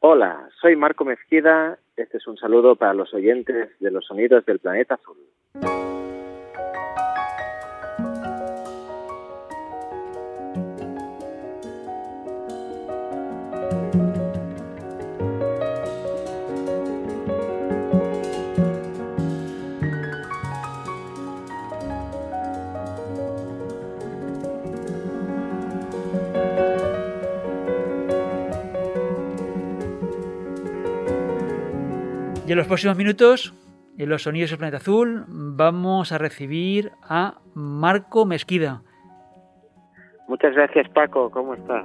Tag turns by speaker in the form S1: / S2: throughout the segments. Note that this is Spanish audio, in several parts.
S1: Hola, soy Marco Mezquida. Este es un saludo para los oyentes de los sonidos del planeta azul.
S2: Y en los próximos minutos, en los sonidos del planeta azul, vamos a recibir a Marco Mesquida.
S1: Muchas gracias Paco, ¿cómo estás?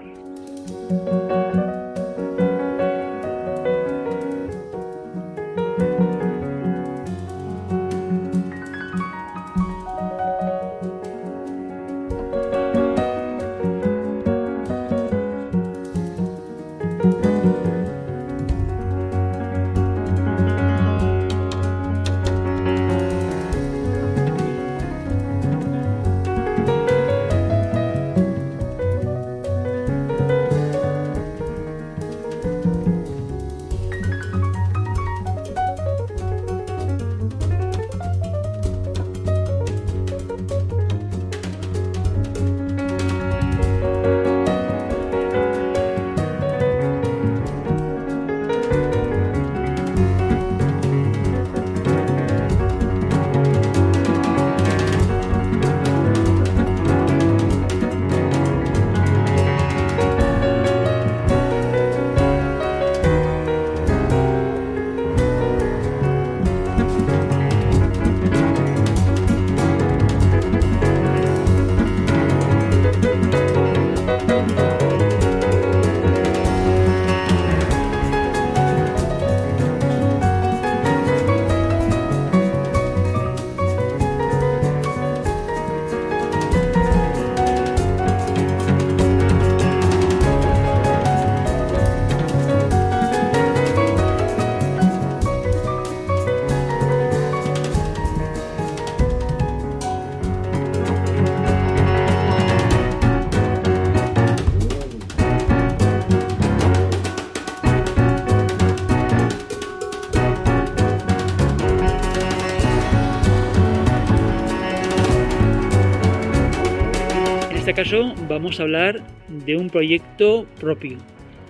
S2: Caso vamos a hablar de un proyecto propio.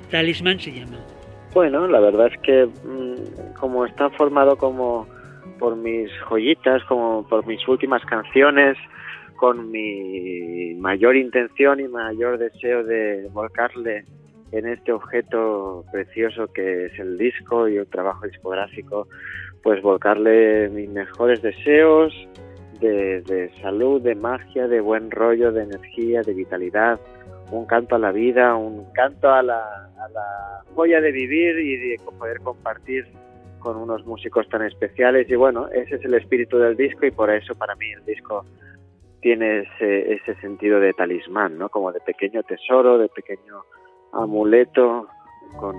S2: Talisman se llama.
S1: Bueno, la verdad es que mm, como está formado como por mis joyitas, como por mis últimas canciones, con mi mayor intención y mayor deseo de volcarle en este objeto precioso que es el disco y el trabajo discográfico, pues volcarle mis mejores deseos, de, salud, de magia, de buen rollo, de energía, de vitalidad, un canto a la vida, un canto a la, a la joya de vivir y de poder compartir con unos músicos tan especiales y bueno, ese es el espíritu del disco y por eso para mí el disco tiene ese, ese sentido de talismán, ¿no? Como de pequeño tesoro, de pequeño amuleto con,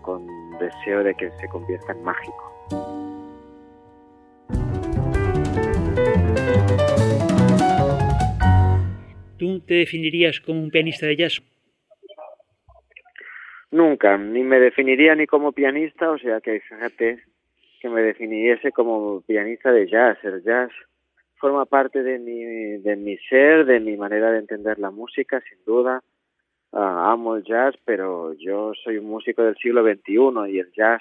S1: con deseo de que se convierta en mágico.
S2: ¿Tú te definirías como un pianista de jazz?
S1: Nunca, ni me definiría ni como pianista, o sea que fíjate que me definiese como pianista de jazz. El jazz forma parte de mi, de mi ser, de mi manera de entender la música, sin duda. Ah, amo el jazz, pero yo soy un músico del siglo XXI y el jazz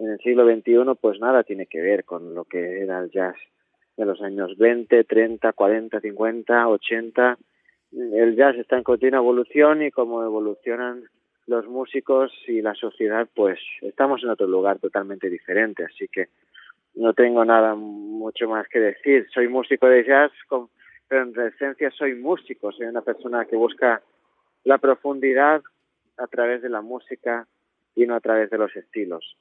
S1: en el siglo XXI pues nada tiene que ver con lo que era el jazz de los años 20, 30, 40, 50, 80 el jazz está en continua evolución y como evolucionan los músicos y la sociedad, pues estamos en otro lugar totalmente diferente, así que no tengo nada mucho más que decir. Soy músico de jazz, pero en esencia soy músico, soy una persona que busca la profundidad a través de la música y no a través de los estilos.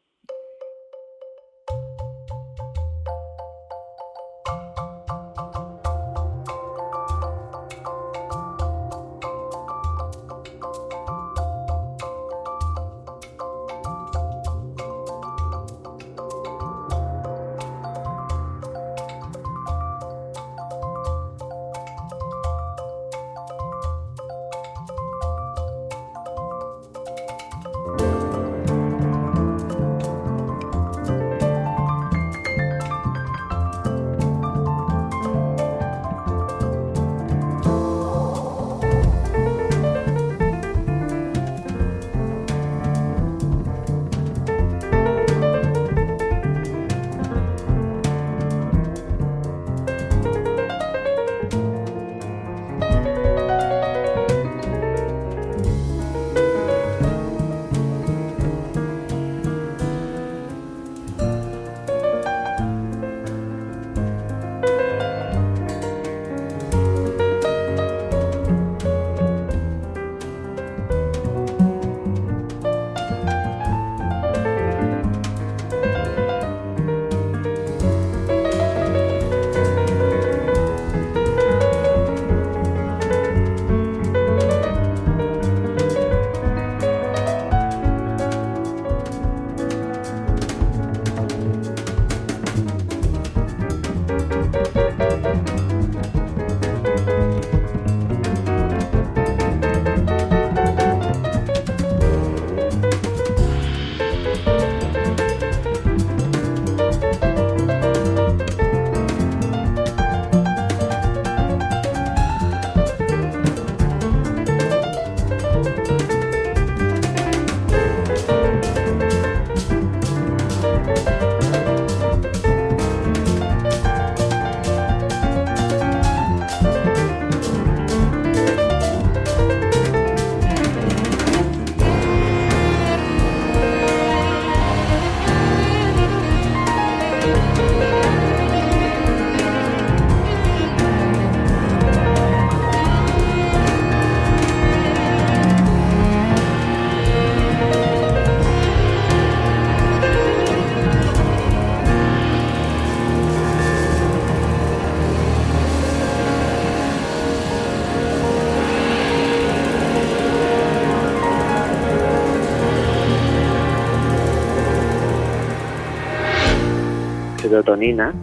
S1: Serotonina.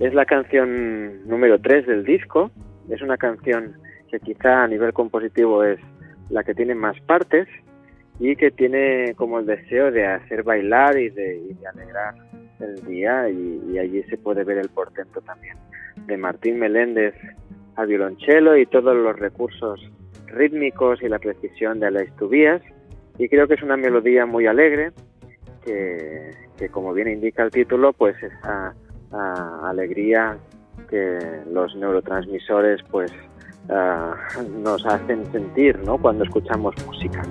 S1: Es la canción número 3 del disco. Es una canción que quizá a nivel compositivo es la que tiene más partes y que tiene como el deseo de hacer bailar y de, alegrar el día y, allí se puede ver el portento también de Martín Meléndez al violonchelo y todos los recursos rítmicos y la precisión de Alex Tubías y creo que es una melodía muy alegre que, como bien indica el título pues esa alegría que los neurotransmisores pues ah, nos hacen sentir ¿no? cuando escuchamos música.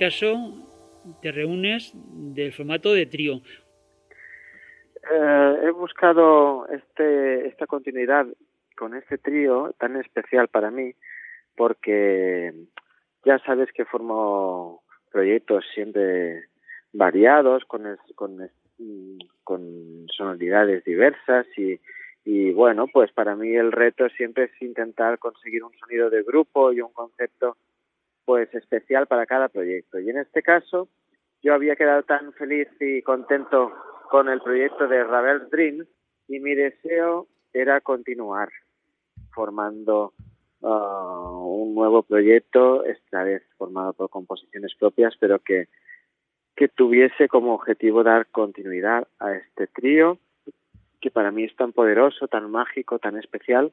S2: Caso te reúnes del formato de trío.
S1: Eh, he buscado este, esta continuidad con este trío tan especial para mí porque ya sabes que formo proyectos siempre variados con, con, con sonoridades diversas y, y bueno, pues para mí el reto siempre es intentar conseguir un sonido de grupo y un concepto pues especial para cada proyecto. Y en este caso, yo había quedado tan feliz y contento con el proyecto de Ravel Dream y mi deseo era continuar formando uh, un nuevo proyecto, esta vez formado por composiciones propias, pero que, que tuviese como objetivo dar continuidad a este trío que para mí es tan poderoso, tan mágico, tan especial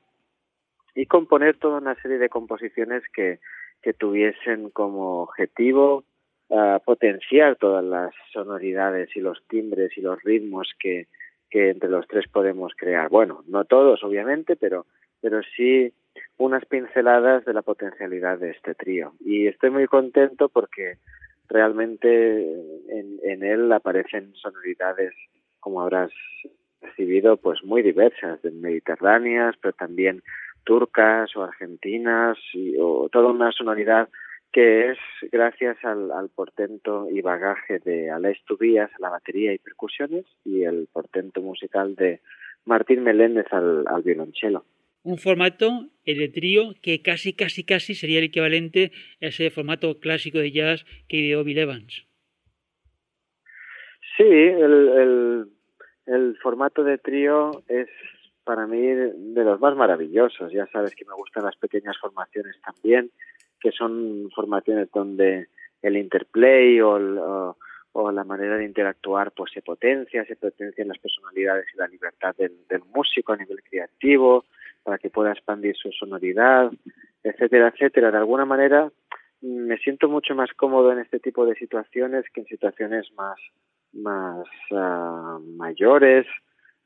S1: y componer toda una serie de composiciones que, que tuviesen como objetivo uh, potenciar todas las sonoridades y los timbres y los ritmos que, que entre los tres podemos crear. Bueno, no todos, obviamente, pero, pero sí unas pinceladas de la potencialidad de este trío. Y estoy muy contento porque realmente en, en él aparecen sonoridades, como habrás recibido, pues muy diversas, mediterráneas, pero también turcas o argentinas y, o toda una sonoridad que es gracias al, portento y bagaje de Aleix Tubías a la batería y percusiones y el portento musical de Martín Meléndez al, violonchelo.
S2: Un formato, el de trío, que casi, casi, casi sería el equivalente a ese formato clásico de jazz que ideó Bill Evans.
S1: Sí, el, el formato de trío es para mí de los más maravillosos. Ya sabes que me gustan las pequeñas formaciones también, que son formaciones donde el interplay o, la manera de interactuar pues se potencia, se potencian las personalidades y la libertad del, músico a nivel creativo para que pueda expandir su sonoridad, etcétera, etcétera. De alguna manera me siento mucho más cómodo en este tipo de situaciones que en situaciones más más ah, mayores,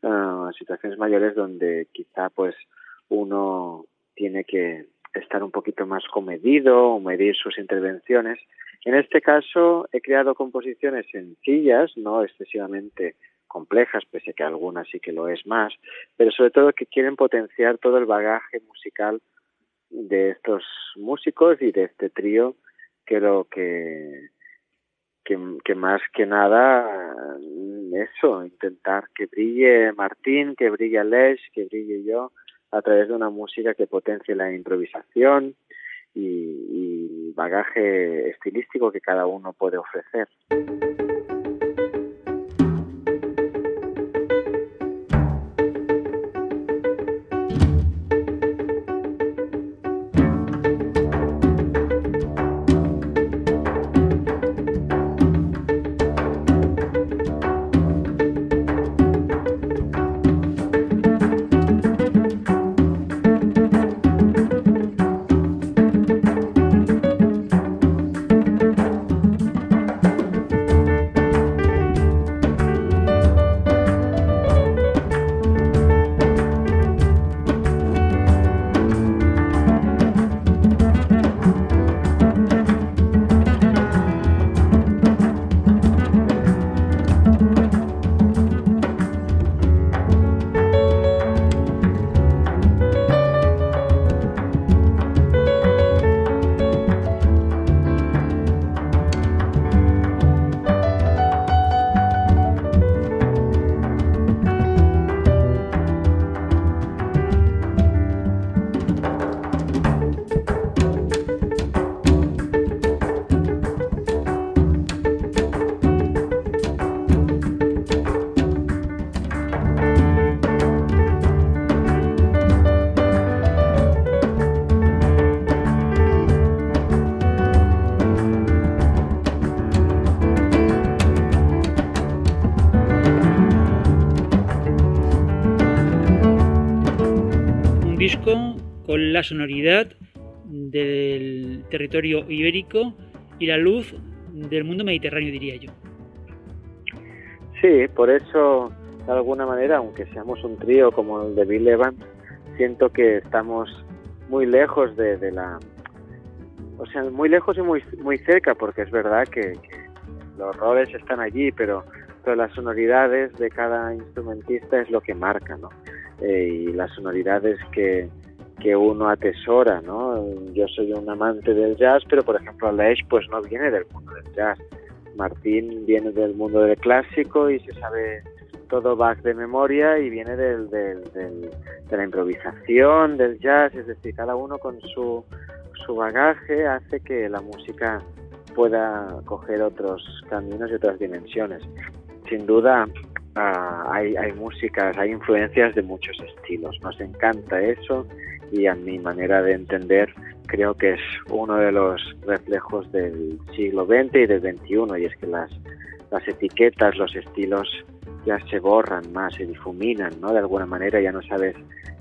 S1: uh, situaciones mayores donde quizá pues uno tiene que estar un poquito más comedido o medir sus intervenciones. En este caso he creado composiciones sencillas, no excesivamente complejas, pese a que algunas sí que lo es más, pero sobre todo que quieren potenciar todo el bagaje musical de estos músicos y de este trío, creo que, que, que más que nada eso, intentar que brille Martín, que brille Aleix, que brille yo, a través de una música que potencie la improvisación y, y bagaje estilístico que cada uno puede ofrecer.
S2: La sonoridad del territorio ibérico y la luz del mundo mediterráneo, diría yo.
S1: Sí, por eso, de alguna manera, aunque seamos un trío como el de Bill Evans, siento que estamos muy lejos de, la... O sea, muy lejos y muy, muy cerca, porque es verdad que, los roles están allí, pero, pero las sonoridades de cada instrumentista es lo que marca, ¿no? Eh, y las sonoridades que, que uno atesora, ¿no? Yo soy un amante del jazz, pero por ejemplo Aleix pues no viene del mundo del jazz. Martín viene del mundo del clásico y se sabe todo Bach de memoria y viene del, del, de la improvisación, del jazz, es decir, cada uno con su, su bagaje hace que la música pueda coger otros caminos y otras dimensiones. Sin duda ah, hay, hay músicas, hay influencias de muchos estilos, nos encanta eso y a mi manera de entender creo que es uno de los reflejos del siglo XX y del XXI y es que las, las etiquetas, los estilos ya se borran más, se difuminan, ¿no? De alguna manera ya no sabes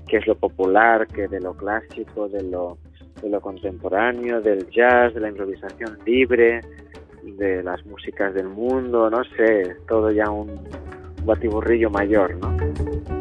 S1: qué es lo popular, qué de lo clásico, de lo, de lo contemporáneo, del jazz, de la improvisación libre, de las músicas del mundo, no sé, todo ya un batiburrillo mayor, ¿no?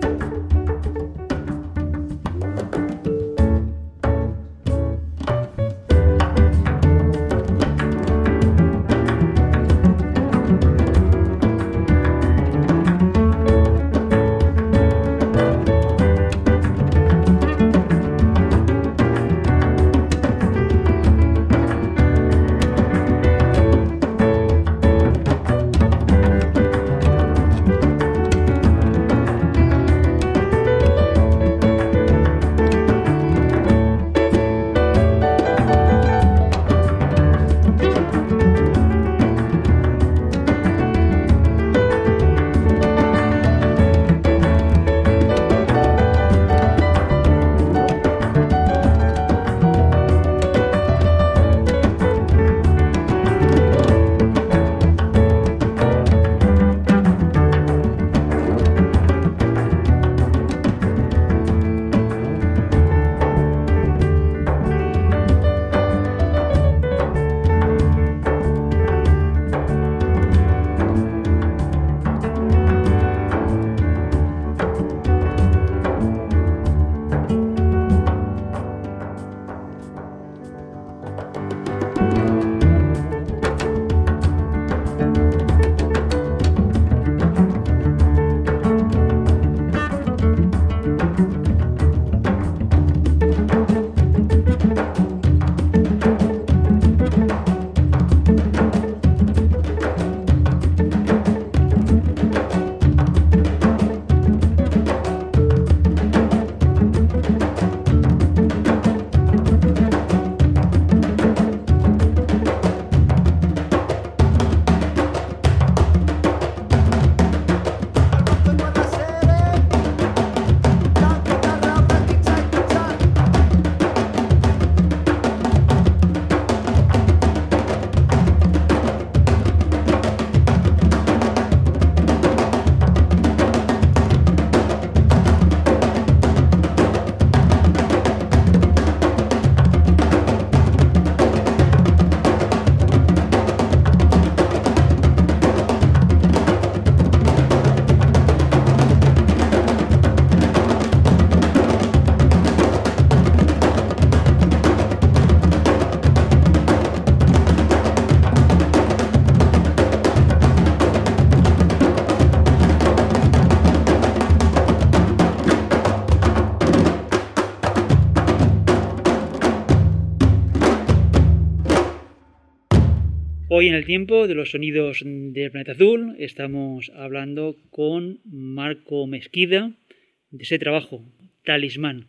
S2: Hoy en el tiempo de los sonidos del planeta azul estamos hablando con Marco Mesquida de ese trabajo, Talismán.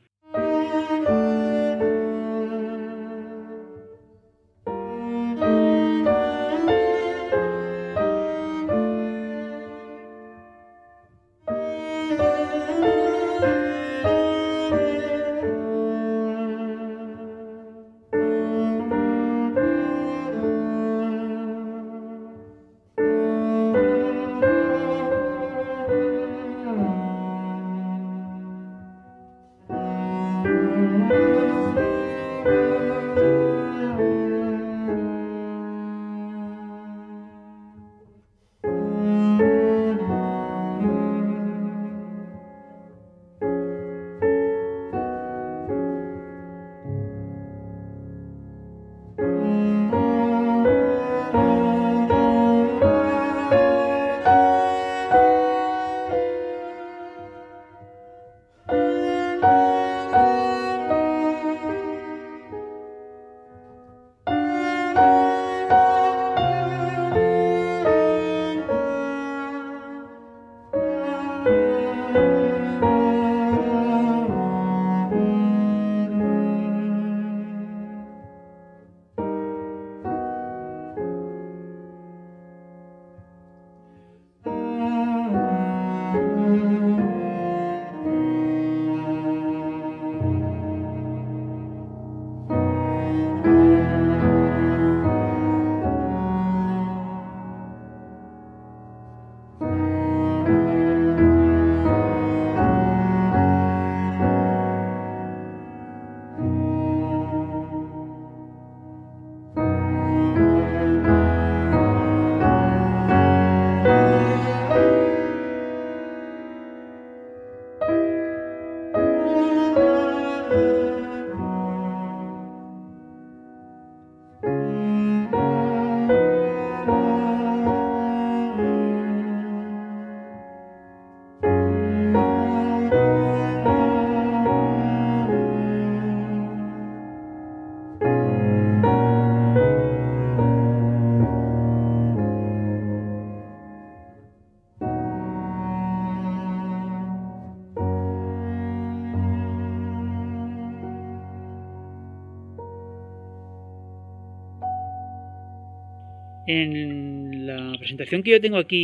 S2: En la presentación que yo tengo aquí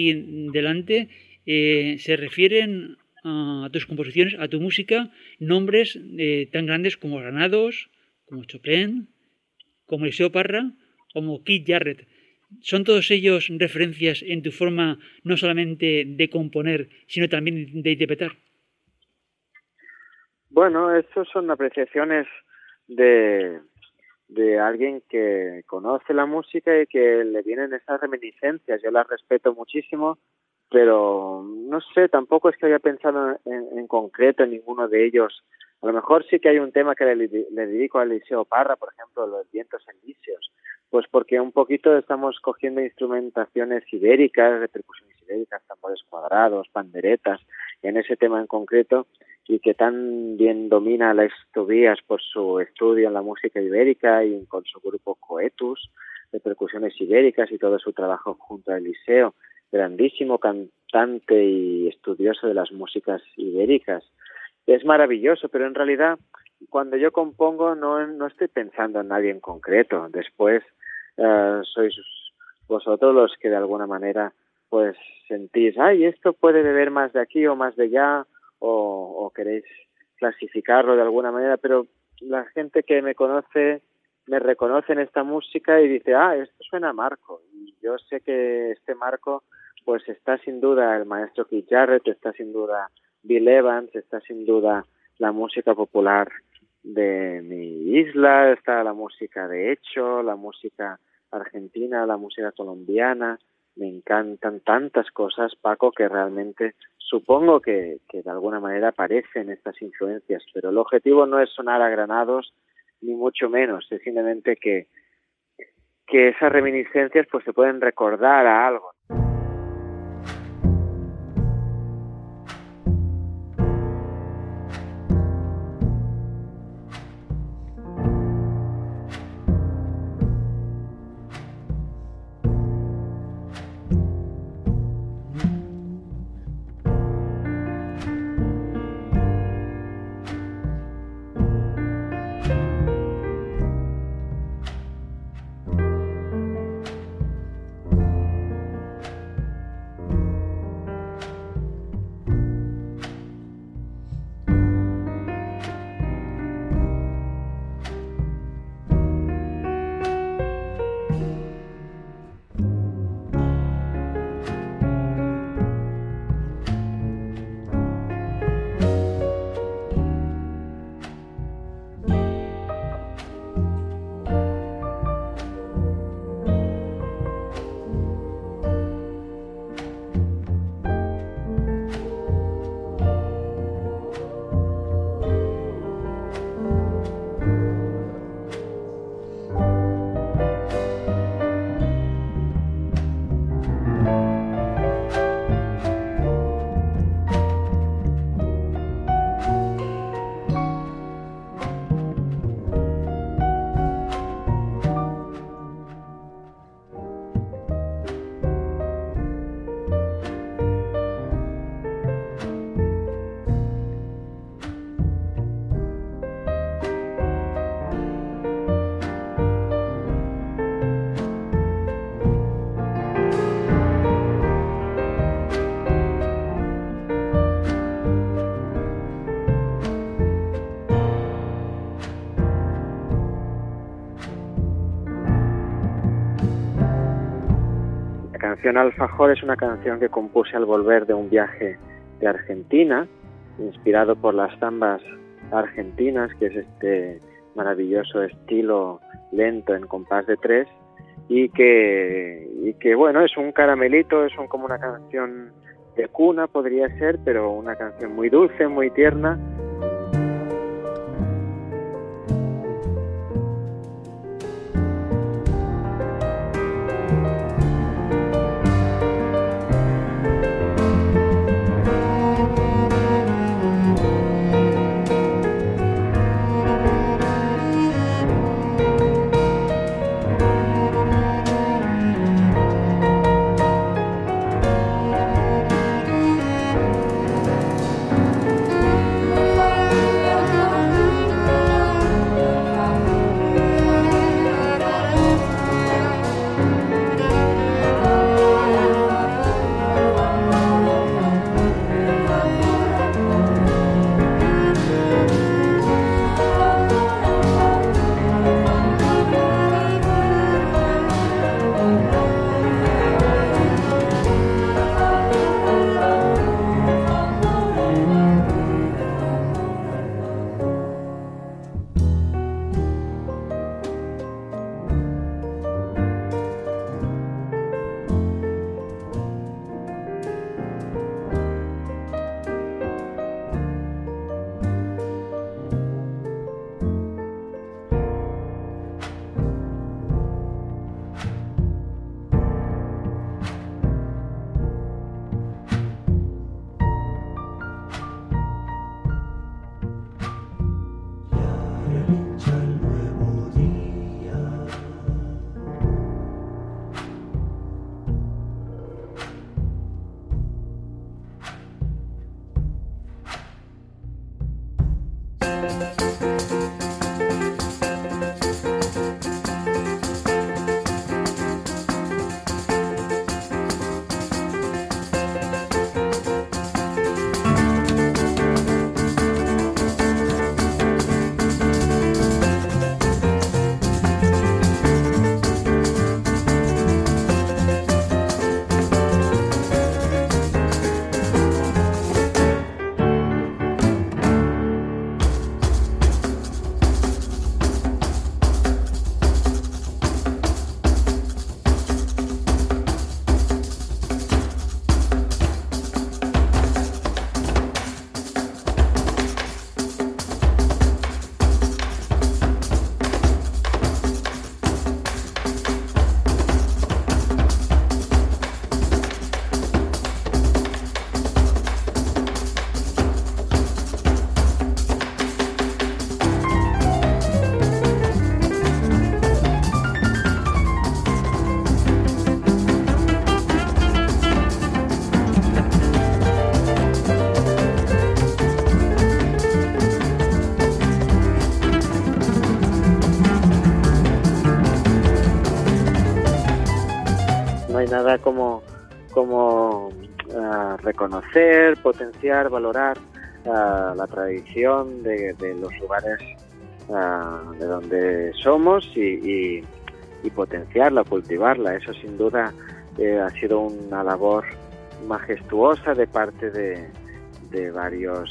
S2: delante eh, se refieren a tus composiciones, a tu música, nombres eh, tan grandes como Granados, como Chopin, como Eliseo Parra, como Keith Jarrett. ¿Son todos ellos referencias en tu forma no solamente de componer, sino también de interpretar?
S1: Bueno, estos son apreciaciones de, de alguien que conoce la música y que le vienen esas reminiscencias. Yo las respeto muchísimo, pero no sé, tampoco es que haya pensado en, en concreto en ninguno de ellos. A lo mejor sí que hay un tema que le, dedico a Eliseo Parra, por ejemplo, los vientos elíseos, pues porque un poquito estamos cogiendo instrumentaciones ibéricas, de percusiones ibéricas, tambores cuadrados, panderetas, en ese tema en concreto, y que tan bien domina las Tobías por su estudio en la música ibérica y con su grupo Coetus de percusiones ibéricas y todo su trabajo junto a Eliseo, grandísimo cantante y estudioso de las músicas ibéricas. Es maravilloso, pero en realidad cuando yo compongo no, no estoy pensando en nadie en concreto. Después uh, sois vosotros los que de alguna manera pues sentís, ay, esto puede beber más de aquí o más de allá, o, o queréis clasificarlo de alguna manera, pero la gente que me conoce me reconoce en esta música y dice, ah, esto suena a Marco. Y yo sé que este Marco, pues está sin duda el maestro Keith Jarrett, está sin duda Bill Evans, está sin duda la música popular de mi isla, está la música de hecho, la música argentina, la música colombiana, me encantan tantas cosas, Paco, que realmente supongo que, que de alguna manera aparecen estas influencias, pero el objetivo no es sonar a granados, ni mucho menos, es simplemente que, que esas reminiscencias pues se pueden recordar a algo. Canción Alfajor es una canción que compuse al volver de un viaje de Argentina, inspirado por las zambas argentinas, que es este maravilloso estilo lento en compás de tres, y que, y que bueno, es un caramelito, es como una canción de cuna, podría ser, pero una canción muy dulce, muy tierna, nada como, como ah, reconocer, potenciar, valorar ah, la tradición de, los lugares ah, de donde somos y, potenciarla, cultivarla. Eso sin duda eh, ha sido una labor majestuosa de parte de, varios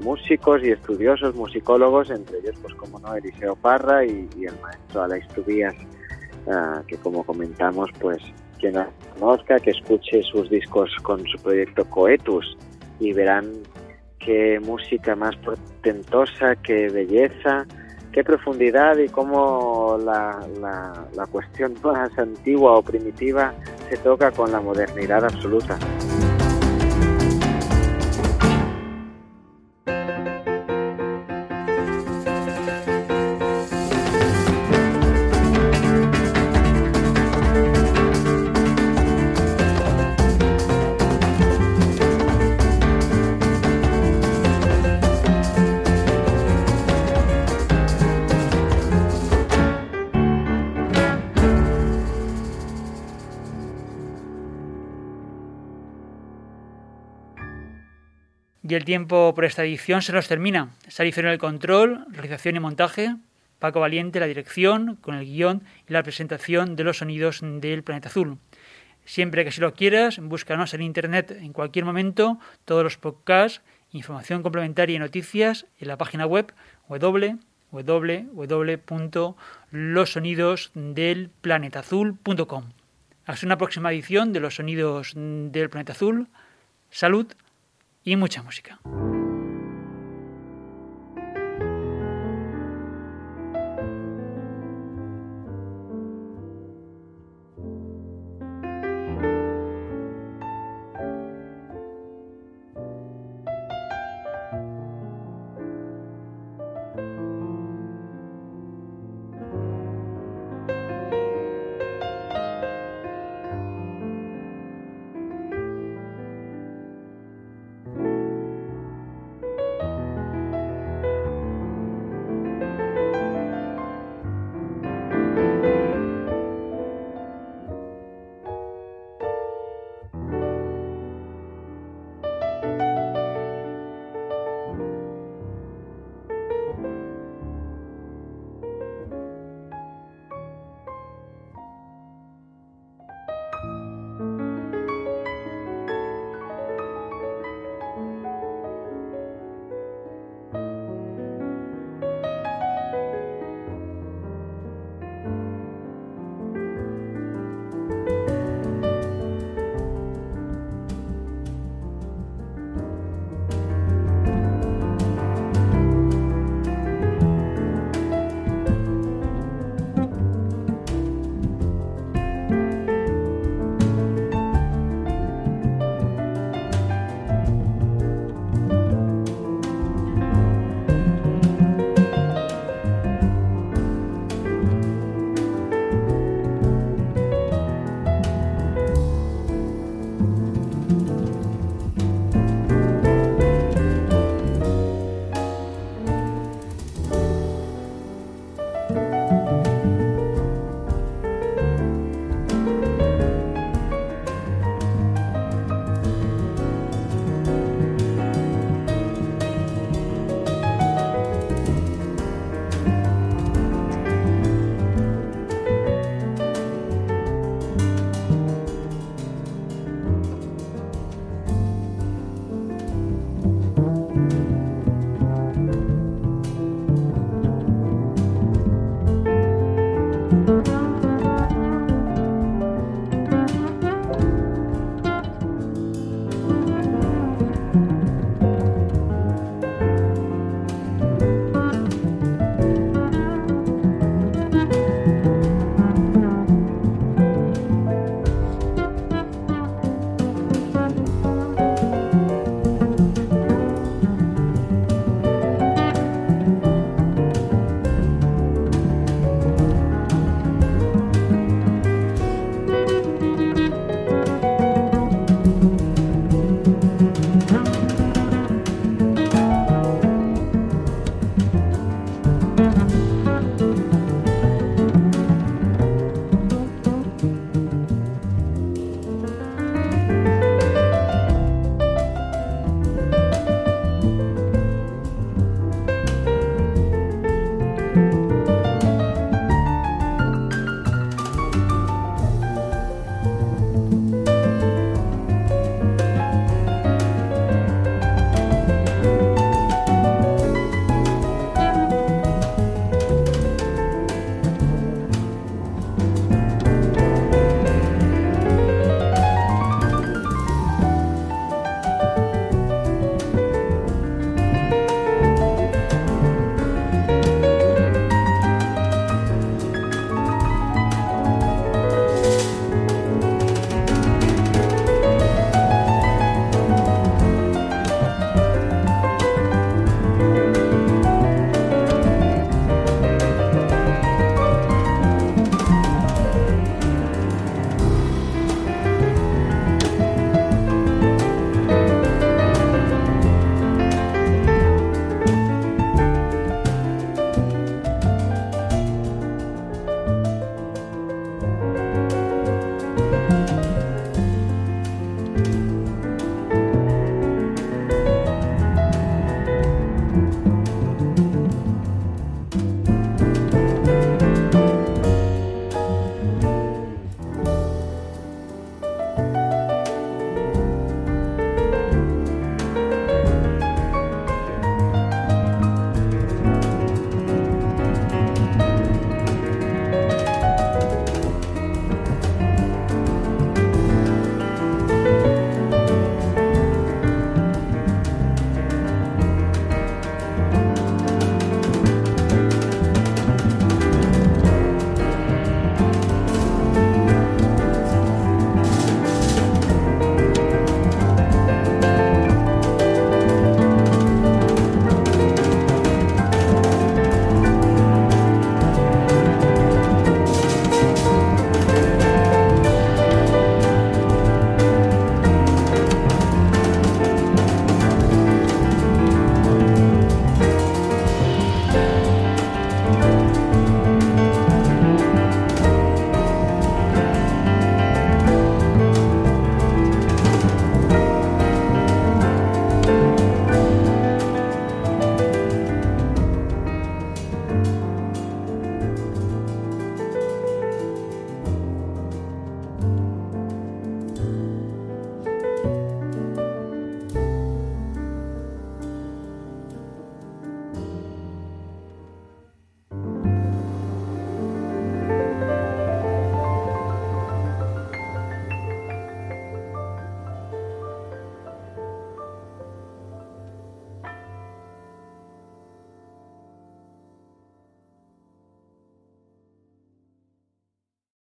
S1: músicos y estudiosos, musicólogos, entre ellos, pues como no, Eliseo Parra y, el maestro Aleix Tubías, que como comentamos, pues quien la conozca, que escuche sus discos con su proyecto Coetus y verán qué música más portentosa, qué belleza, qué profundidad y cómo la, la, la cuestión más antigua o primitiva se toca con la modernidad absoluta.
S2: Y el tiempo por esta edición se nos termina. Sarifero en el control, realización y montaje, Paco Valiente la dirección, con el guion y la presentación de los sonidos del Planeta Azul. Siempre que si lo quieras, búscanos en internet en cualquier momento, todos los podcasts, información complementaria y noticias en la página web www.losonidosdelplanetazul.com. Hasta una próxima edición de Los Sonidos del Planeta Azul. Salud y mucha música.